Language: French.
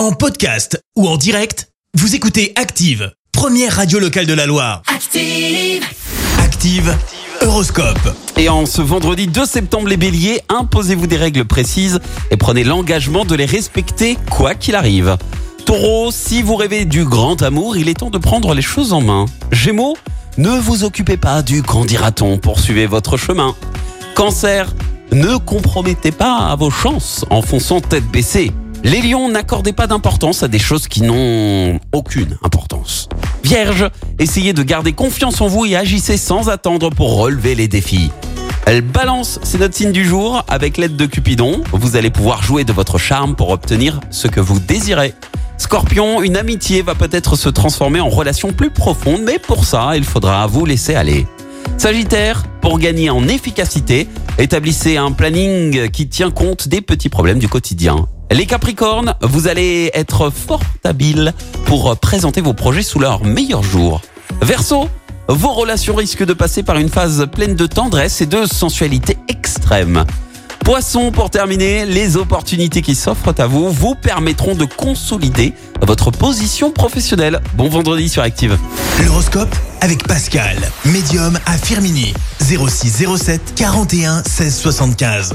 En podcast ou en direct, vous écoutez Active, première radio locale de la Loire. Active. Active, Horoscope. Et en ce vendredi 2 septembre, les béliers, imposez-vous des règles précises et prenez l'engagement de les respecter quoi qu'il arrive. Taureau, si vous rêvez du grand amour, il est temps de prendre les choses en main. Gémeaux, ne vous occupez pas du qu'en dira-t-on, poursuivez votre chemin. Cancer, ne compromettez pas à vos chances en fonçant tête baissée. Les lions, n'accordez pas d'importance à des choses qui n'ont aucune importance. Vierge, essayez de garder confiance en vous et agissez sans attendre pour relever les défis. Elle balance, c'est notre signe du jour. Avec l'aide de Cupidon, vous allez pouvoir jouer de votre charme pour obtenir ce que vous désirez. Scorpion, une amitié va peut-être se transformer en relation plus profonde, mais pour ça, il faudra vous laisser aller. Sagittaire, pour gagner en efficacité, établissez un planning qui tient compte des petits problèmes du quotidien. Les Capricornes, vous allez être fort habiles pour présenter vos projets sous leur meilleur jour. Verseau, vos relations risquent de passer par une phase pleine de tendresse et de sensualité extrême. Poisson, pour terminer, les opportunités qui s'offrent à vous vous permettront de consolider votre position professionnelle. Bon vendredi sur Active. L'horoscope avec Pascal, médium à Firmini. 0607 41 16 75.